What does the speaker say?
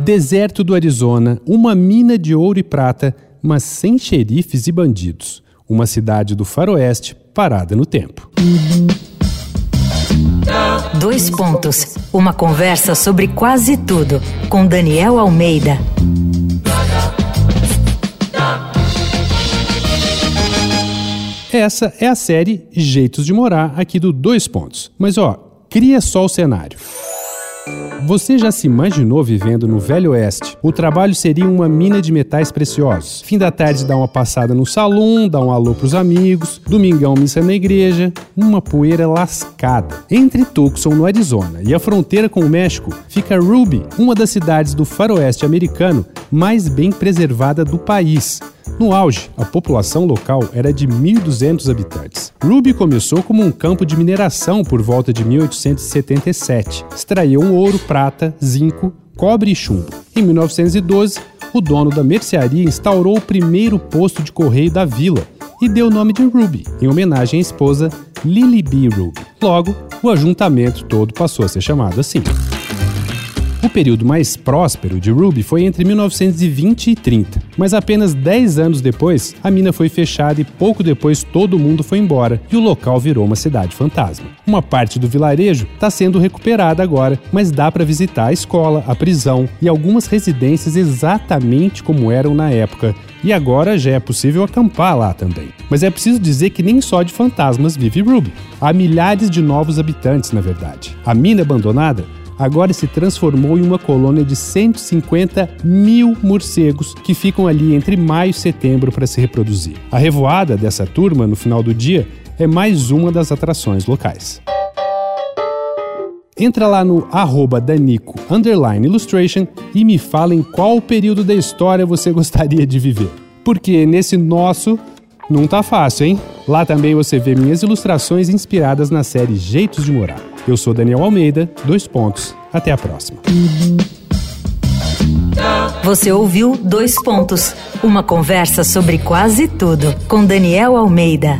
Deserto do Arizona, uma mina de ouro e prata, mas sem xerifes e bandidos. Uma cidade do faroeste parada no tempo. Dois pontos. Uma conversa sobre quase tudo com Daniel Almeida. Essa é a série Jeitos de Morar aqui do Dois Pontos. Mas ó, cria só o cenário. Você já se imaginou vivendo no Velho Oeste? O trabalho seria uma mina de metais preciosos. Fim da tarde dá uma passada no salão, dá um alô pros amigos, domingão missa na igreja, uma poeira lascada. Entre Tucson, no Arizona, e a fronteira com o México, fica Ruby, uma das cidades do faroeste americano mais bem preservada do país. No auge, a população local era de 1.200 habitantes. Ruby começou como um campo de mineração por volta de 1877. Extraíam ouro, prata, zinco, cobre e chumbo. Em 1912, o dono da mercearia instaurou o primeiro posto de correio da vila e deu o nome de Ruby, em homenagem à esposa Lily B. Ruby. Logo, o ajuntamento todo passou a ser chamado assim. O período mais próspero de Ruby foi entre 1920 e 30, mas apenas 10 anos depois, a mina foi fechada e pouco depois todo mundo foi embora e o local virou uma cidade fantasma. Uma parte do vilarejo está sendo recuperada agora, mas dá para visitar a escola, a prisão e algumas residências exatamente como eram na época. E agora já é possível acampar lá também. Mas é preciso dizer que nem só de fantasmas vive Ruby. Há milhares de novos habitantes, na verdade. A mina abandonada agora se transformou em uma colônia de 150 mil morcegos que ficam ali entre maio e setembro para se reproduzir. A revoada dessa turma no final do dia é mais uma das atrações locais. Entra lá no arroba Danico Illustration e me fala em qual período da história você gostaria de viver. Porque nesse nosso não tá fácil, hein? Lá também você vê minhas ilustrações inspiradas na série Jeitos de Morar. Eu sou Daniel Almeida, dois pontos. Até a próxima. Você ouviu Dois Pontos, uma conversa sobre quase tudo com Daniel Almeida.